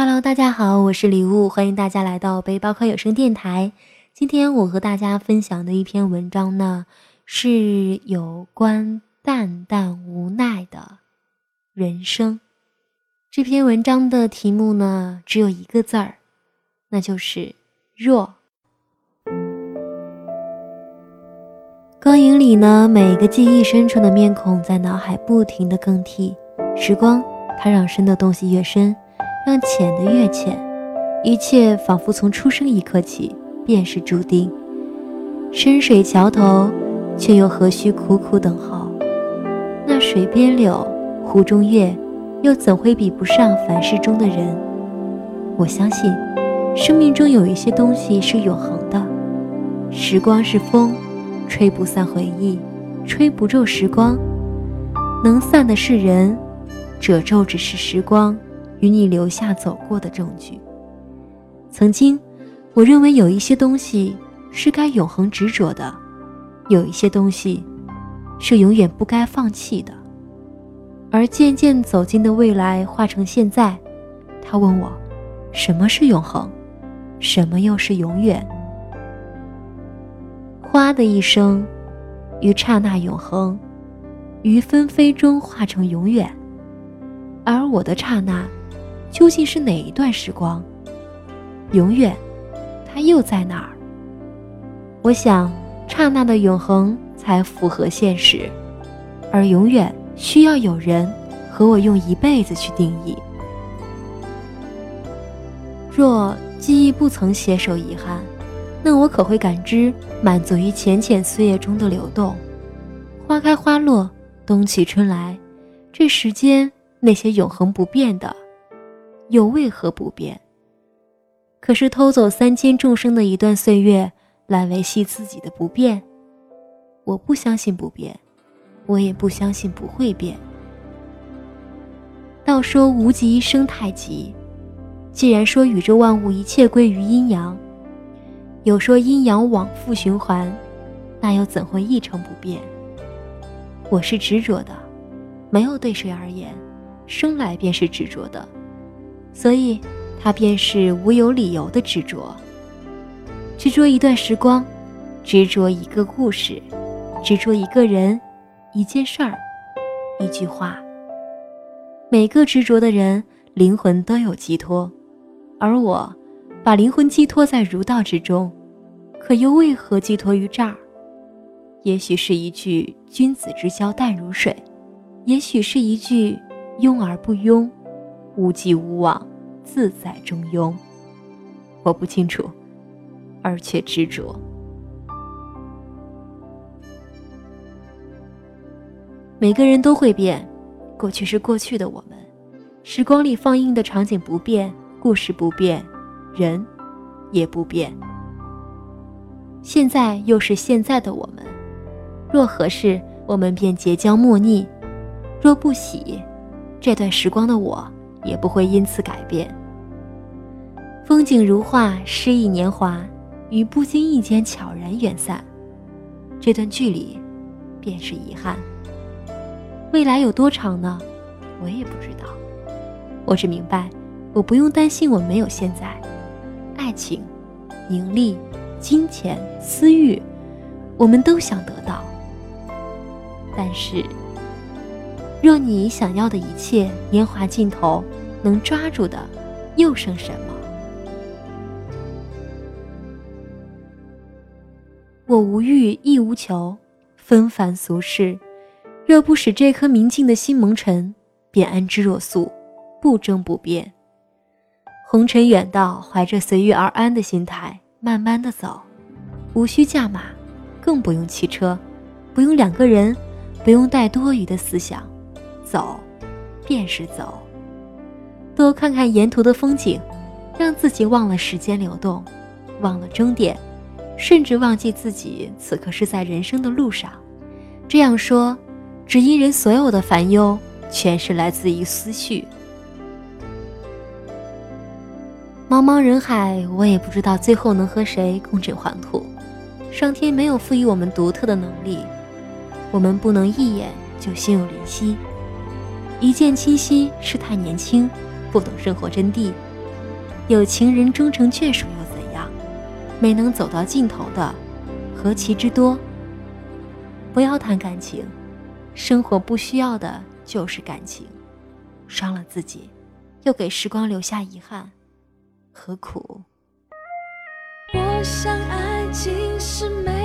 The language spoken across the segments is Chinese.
Hello，大家好，我是礼物，欢迎大家来到背包客有声电台。今天我和大家分享的一篇文章呢，是有关淡淡无奈的人生。这篇文章的题目呢，只有一个字儿，那就是弱。光影里呢，每个记忆深处的面孔在脑海不停的更替。时光，它让深的东西越深。让浅的越浅，一切仿佛从出生一刻起便是注定。深水桥头，却又何须苦苦等候？那水边柳，湖中月，又怎会比不上凡世中的人？我相信，生命中有一些东西是永恒的。时光是风，吹不散回忆，吹不皱时光。能散的是人，褶皱只是时光。与你留下走过的证据。曾经，我认为有一些东西是该永恒执着的，有一些东西是永远不该放弃的。而渐渐走进的未来化成现在，他问我：什么是永恒？什么又是永远？花的一生，于刹那永恒，于纷飞中化成永远。而我的刹那。究竟是哪一段时光？永远，它又在哪儿？我想，刹那的永恒才符合现实，而永远需要有人和我用一辈子去定义。若记忆不曾携手遗憾，那我可会感知满足于浅浅岁月中的流动。花开花落，冬去春来，这世间那些永恒不变的。又为何不变？可是偷走三千众生的一段岁月来维系自己的不变，我不相信不变，我也不相信不会变。道说无极生太极，既然说宇宙万物一切归于阴阳，有说阴阳往复循环，那又怎会一成不变？我是执着的，没有对谁而言，生来便是执着的。所以，他便是无有理由的执着，执着一段时光，执着一个故事，执着一个人，一件事儿，一句话。每个执着的人，灵魂都有寄托，而我，把灵魂寄托在儒道之中，可又为何寄托于这儿？也许是一句“君子之交淡如水”，也许是一句“庸而不庸”。无际无往，自在中庸。我不清楚，而且执着。每个人都会变，过去是过去的我们，时光里放映的场景不变，故事不变，人也不变。现在又是现在的我们，若合适，我们便结交莫逆；若不喜，这段时光的我。也不会因此改变。风景如画，诗意年华，于不经意间悄然远散，这段距离，便是遗憾。未来有多长呢？我也不知道。我只明白，我不用担心我没有现在。爱情、名利、金钱、私欲，我们都想得到。但是。若你想要的一切年华尽头，能抓住的，又剩什么？我无欲亦无求，纷繁俗世，若不使这颗明净的心蒙尘，便安之若素，不争不变。红尘远道，怀着随遇而安的心态，慢慢的走，无需驾马，更不用骑车，不用两个人，不用带多余的思想。走，便是走。多看看沿途的风景，让自己忘了时间流动，忘了终点，甚至忘记自己此刻是在人生的路上。这样说，只因人所有的烦忧，全是来自于思绪。茫茫人海，我也不知道最后能和谁共枕黄土。上天没有赋予我们独特的能力，我们不能一眼就心有灵犀。一见倾心是太年轻，不懂生活真谛，有情人终成眷属又怎样？没能走到尽头的，何其之多！不要谈感情，生活不需要的就是感情。伤了自己，又给时光留下遗憾，何苦？我想爱情是美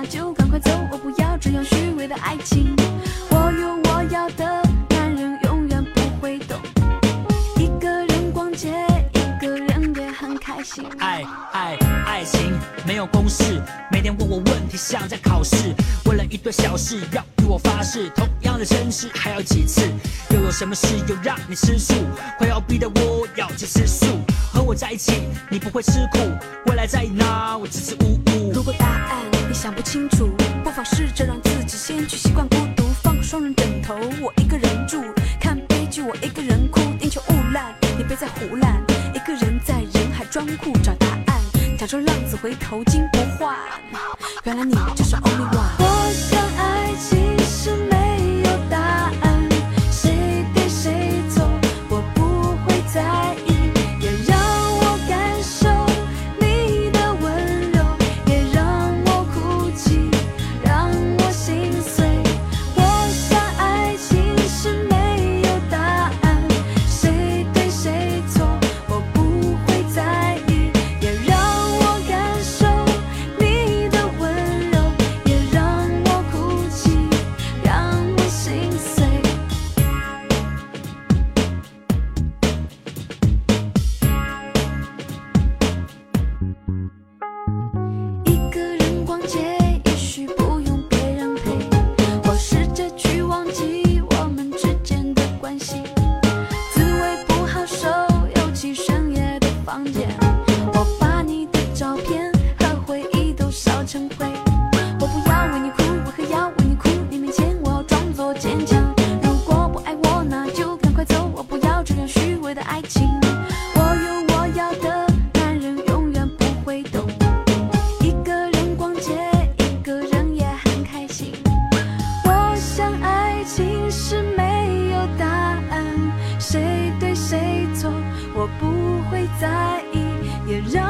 那就赶快走。我不要这样虚伪的爱情。我有我要的，男人永远不会懂。一个人逛街，一个人也很开心。爱爱爱情没有公式，每天问我问题像在考试。为了一堆小事要与我发誓，同样的城市还要几次？又有什么事又让你吃醋？快要逼得我要去吃素。和我在一起你不会吃苦，未来在哪我支支吾吾。如果答案你想不清楚，不妨试着让自己先去习惯孤独，放个双人枕头，我一个人住，看悲剧我一个人哭，地球污烂，你别再胡乱，一个人在人海装酷找答案，假装浪子回头金不换，原来你就是 only one。我想错，我不会在意，也让